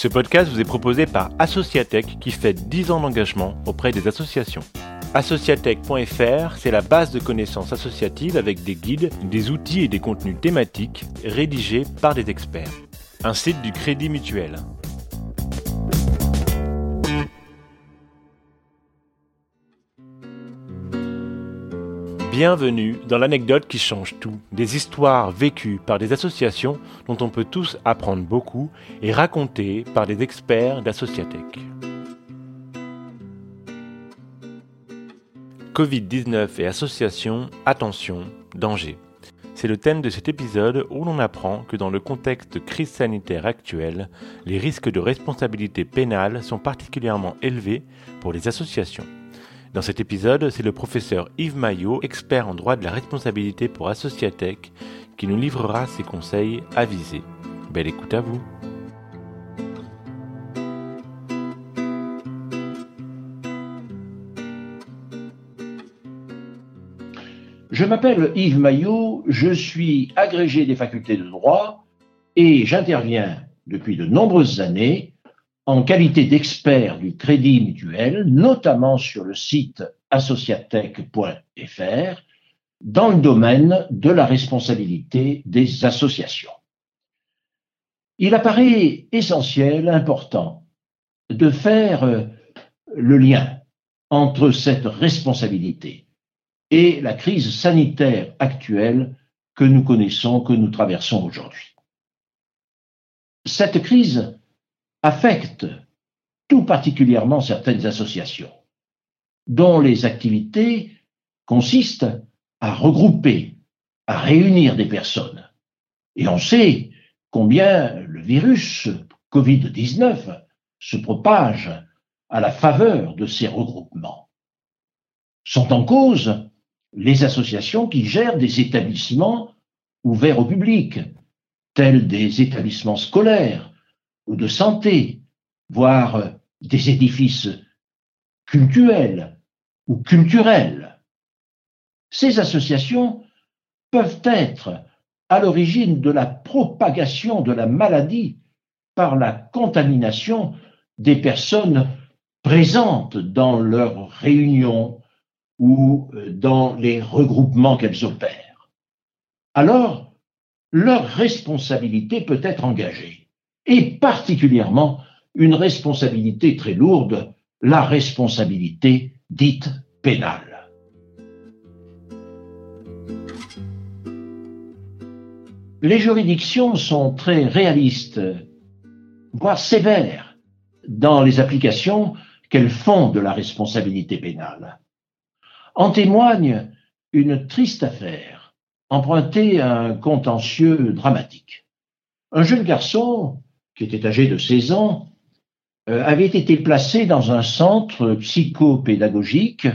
Ce podcast vous est proposé par Associatech qui fait 10 ans d'engagement auprès des associations. Associatech.fr, c'est la base de connaissances associatives avec des guides, des outils et des contenus thématiques rédigés par des experts. Un site du Crédit Mutuel. Bienvenue dans l'anecdote qui change tout, des histoires vécues par des associations dont on peut tous apprendre beaucoup et racontées par des experts d'Associatech. Covid-19 et associations, attention, danger. C'est le thème de cet épisode où l'on apprend que dans le contexte de crise sanitaire actuelle, les risques de responsabilité pénale sont particulièrement élevés pour les associations. Dans cet épisode, c'est le professeur Yves Maillot, expert en droit de la responsabilité pour Associatech, qui nous livrera ses conseils avisés. Belle écoute à vous. Je m'appelle Yves Maillot, je suis agrégé des facultés de droit et j'interviens depuis de nombreuses années en qualité d'expert du crédit mutuel, notamment sur le site associatech.fr, dans le domaine de la responsabilité des associations. Il apparaît essentiel, important, de faire euh, le lien entre cette responsabilité et la crise sanitaire actuelle que nous connaissons, que nous traversons aujourd'hui. Cette crise affecte tout particulièrement certaines associations, dont les activités consistent à regrouper, à réunir des personnes. Et on sait combien le virus Covid-19 se propage à la faveur de ces regroupements. Sont en cause les associations qui gèrent des établissements ouverts au public, tels des établissements scolaires, ou de santé, voire des édifices cultuels ou culturels. Ces associations peuvent être à l'origine de la propagation de la maladie par la contamination des personnes présentes dans leurs réunions ou dans les regroupements qu'elles opèrent. Alors, leur responsabilité peut être engagée et particulièrement une responsabilité très lourde, la responsabilité dite pénale. Les juridictions sont très réalistes, voire sévères, dans les applications qu'elles font de la responsabilité pénale. En témoigne une triste affaire empruntée à un contentieux dramatique. Un jeune garçon qui était âgé de 16 ans, euh, avait été placé dans un centre psychopédagogique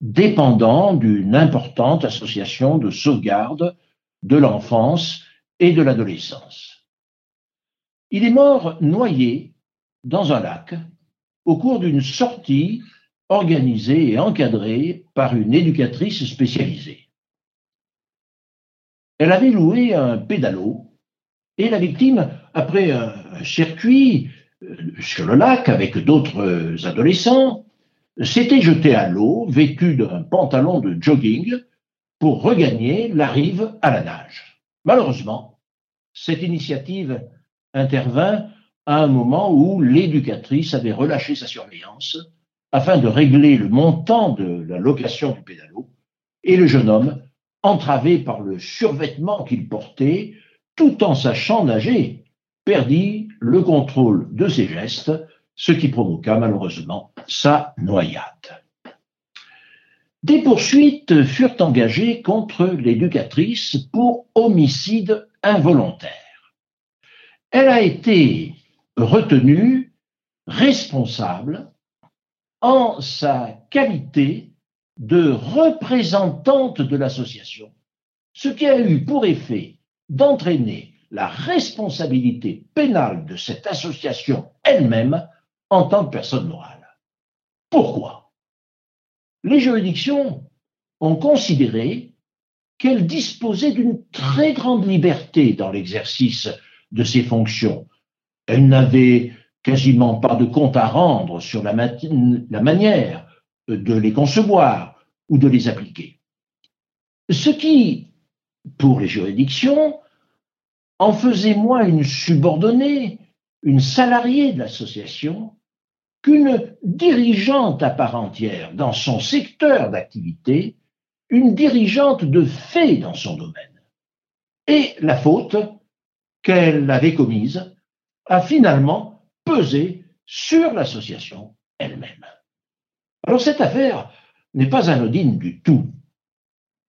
dépendant d'une importante association de sauvegarde de l'enfance et de l'adolescence. Il est mort noyé dans un lac au cours d'une sortie organisée et encadrée par une éducatrice spécialisée. Elle avait loué un pédalo et la victime, après un circuit euh, sur le lac avec d'autres adolescents, s'était jetée à l'eau, vêtue d'un pantalon de jogging, pour regagner la rive à la nage. Malheureusement, cette initiative intervint à un moment où l'éducatrice avait relâché sa surveillance afin de régler le montant de la location du pédalo, et le jeune homme, entravé par le survêtement qu'il portait, tout en sachant nager, perdit le contrôle de ses gestes, ce qui provoqua malheureusement sa noyade. Des poursuites furent engagées contre l'éducatrice pour homicide involontaire. Elle a été retenue responsable en sa qualité de représentante de l'association, ce qui a eu pour effet d'entraîner la responsabilité pénale de cette association elle-même en tant que personne morale. Pourquoi? Les juridictions ont considéré qu'elle disposait d'une très grande liberté dans l'exercice de ses fonctions. Elle n'avait quasiment pas de compte à rendre sur la, la manière de les concevoir ou de les appliquer. Ce qui, pour les juridictions, en faisait moins une subordonnée, une salariée de l'association, qu'une dirigeante à part entière dans son secteur d'activité, une dirigeante de fait dans son domaine. Et la faute qu'elle avait commise a finalement pesé sur l'association elle-même. Alors cette affaire n'est pas anodine du tout.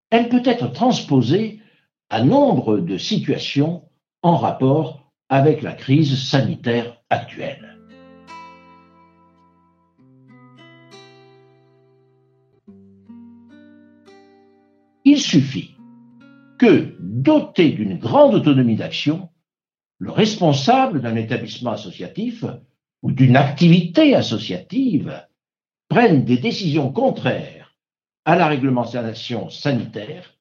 Elle peut être transposée à nombre de situations en rapport avec la crise sanitaire actuelle. Il suffit que, doté d'une grande autonomie d'action, le responsable d'un établissement associatif ou d'une activité associative prenne des décisions contraires à la réglementation sanitaire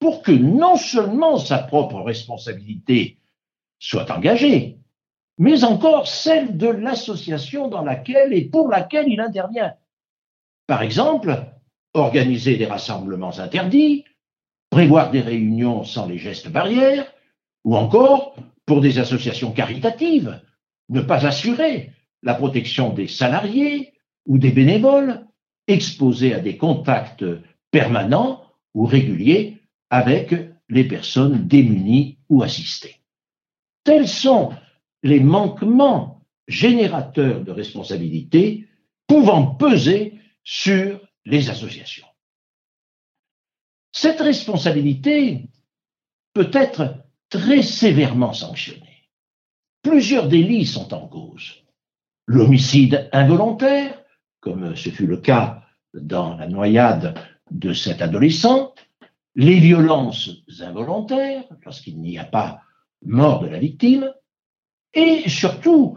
pour que non seulement sa propre responsabilité soit engagée, mais encore celle de l'association dans laquelle et pour laquelle il intervient. Par exemple, organiser des rassemblements interdits, prévoir des réunions sans les gestes barrières, ou encore, pour des associations caritatives, ne pas assurer la protection des salariés ou des bénévoles exposés à des contacts permanents ou réguliers avec les personnes démunies ou assistées. Tels sont les manquements générateurs de responsabilité pouvant peser sur les associations. Cette responsabilité peut être très sévèrement sanctionnée. Plusieurs délits sont en cause. L'homicide involontaire, comme ce fut le cas dans la noyade de cet adolescent, les violences involontaires, lorsqu'il n'y a pas mort de la victime, et surtout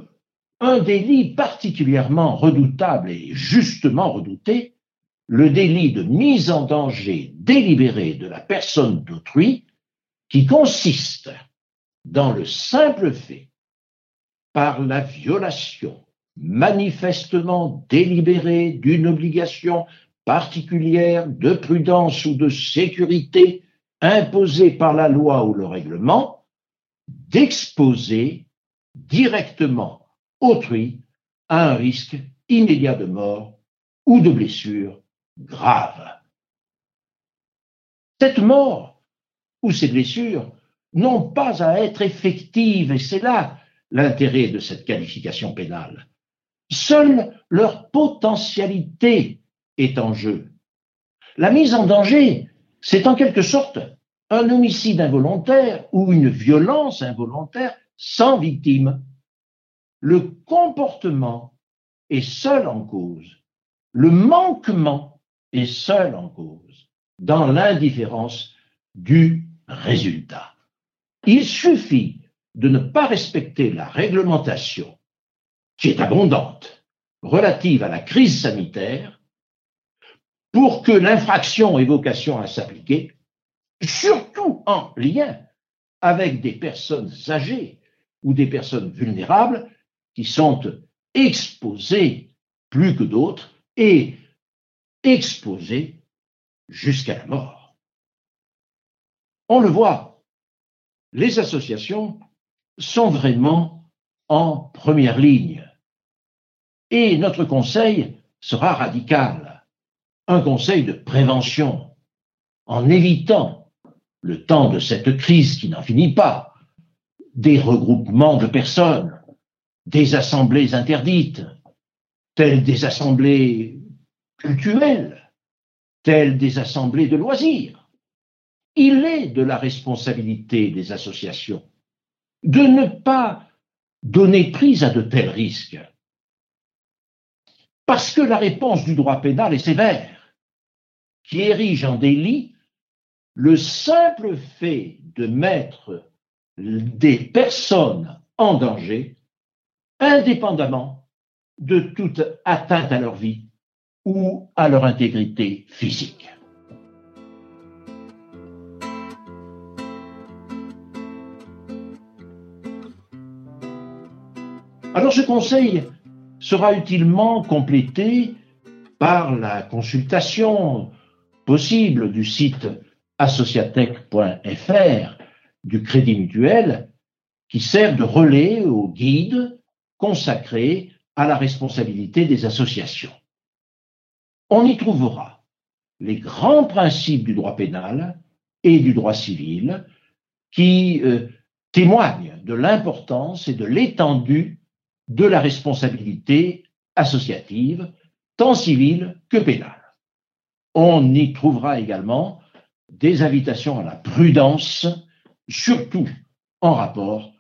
un délit particulièrement redoutable et justement redouté, le délit de mise en danger délibéré de la personne d'autrui, qui consiste dans le simple fait, par la violation manifestement délibérée d'une obligation particulière de prudence ou de sécurité imposée par la loi ou le règlement, d'exposer directement autrui à un risque immédiat de mort ou de blessure grave. Cette mort ou ces blessures n'ont pas à être effectives, et c'est là l'intérêt de cette qualification pénale. Seule leur potentialité est en jeu. La mise en danger, c'est en quelque sorte un homicide involontaire ou une violence involontaire sans victime. Le comportement est seul en cause. Le manquement est seul en cause dans l'indifférence du résultat. Il suffit de ne pas respecter la réglementation qui est abondante relative à la crise sanitaire pour que l'infraction ait vocation à s'appliquer, surtout en lien avec des personnes âgées ou des personnes vulnérables qui sont exposées plus que d'autres et exposées jusqu'à la mort. On le voit, les associations sont vraiment en première ligne. Et notre conseil sera radical, un conseil de prévention, en évitant le temps de cette crise qui n'en finit pas, des regroupements de personnes, des assemblées interdites, telles des assemblées culturelles, telles des assemblées de loisirs. Il est de la responsabilité des associations de ne pas donner prise à de tels risques. Parce que la réponse du droit pénal est sévère, qui érige en délit le simple fait de mettre des personnes en danger, indépendamment de toute atteinte à leur vie ou à leur intégrité physique. Alors ce conseil sera utilement complété par la consultation possible du site associatech.fr du Crédit Mutuel qui sert de relais au guide consacré à la responsabilité des associations. On y trouvera les grands principes du droit pénal et du droit civil qui euh, témoignent de l'importance et de l'étendue de la responsabilité associative, tant civile que pénale. On y trouvera également des invitations à la prudence, surtout en rapport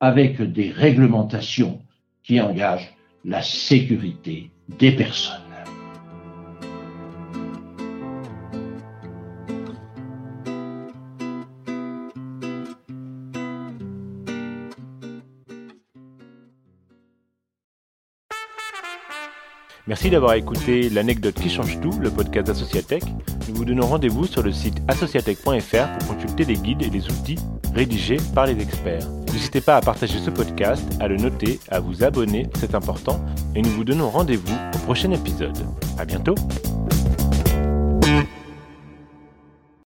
avec des réglementations qui engagent la sécurité des personnes. Merci d'avoir écouté l'anecdote qui change tout, le podcast d'Associatech. Nous vous donnons rendez-vous sur le site associatech.fr pour consulter les guides et les outils rédigés par les experts. N'hésitez pas à partager ce podcast, à le noter, à vous abonner, c'est important, et nous vous donnons rendez-vous au prochain épisode. À bientôt!